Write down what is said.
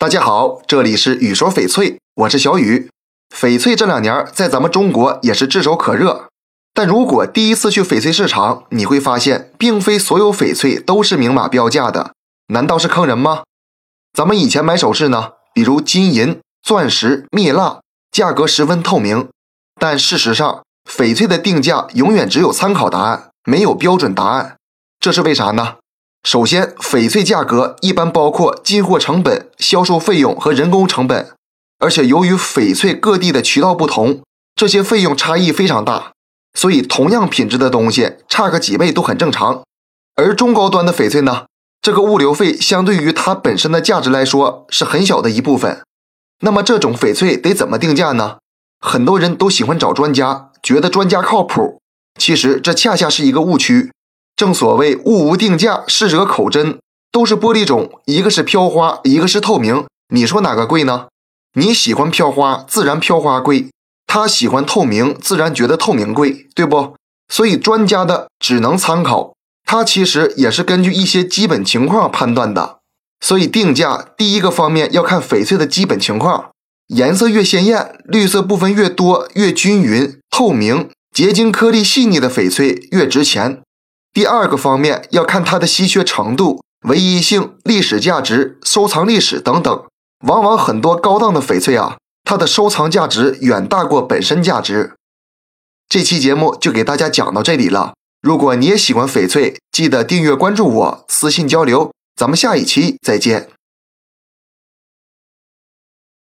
大家好，这里是雨说翡翠，我是小雨。翡翠这两年在咱们中国也是炙手可热，但如果第一次去翡翠市场，你会发现，并非所有翡翠都是明码标价的，难道是坑人吗？咱们以前买首饰呢，比如金银、钻石、蜜蜡，价格十分透明，但事实上，翡翠的定价永远只有参考答案，没有标准答案，这是为啥呢？首先，翡翠价格一般包括进货成本、销售费用和人工成本，而且由于翡翠各地的渠道不同，这些费用差异非常大，所以同样品质的东西差个几倍都很正常。而中高端的翡翠呢，这个物流费相对于它本身的价值来说是很小的一部分。那么这种翡翠得怎么定价呢？很多人都喜欢找专家，觉得专家靠谱，其实这恰恰是一个误区。正所谓物无定价，适者口真，都是玻璃种，一个是飘花，一个是透明，你说哪个贵呢？你喜欢飘花，自然飘花贵；他喜欢透明，自然觉得透明贵，对不？所以专家的只能参考，他其实也是根据一些基本情况判断的。所以定价第一个方面要看翡翠的基本情况，颜色越鲜艳，绿色部分越多，越均匀、透明、结晶颗粒细腻的翡翠越值钱。第二个方面要看它的稀缺程度、唯一性、历史价值、收藏历史等等。往往很多高档的翡翠啊，它的收藏价值远大过本身价值。这期节目就给大家讲到这里了。如果你也喜欢翡翠，记得订阅关注我，私信交流。咱们下一期再见。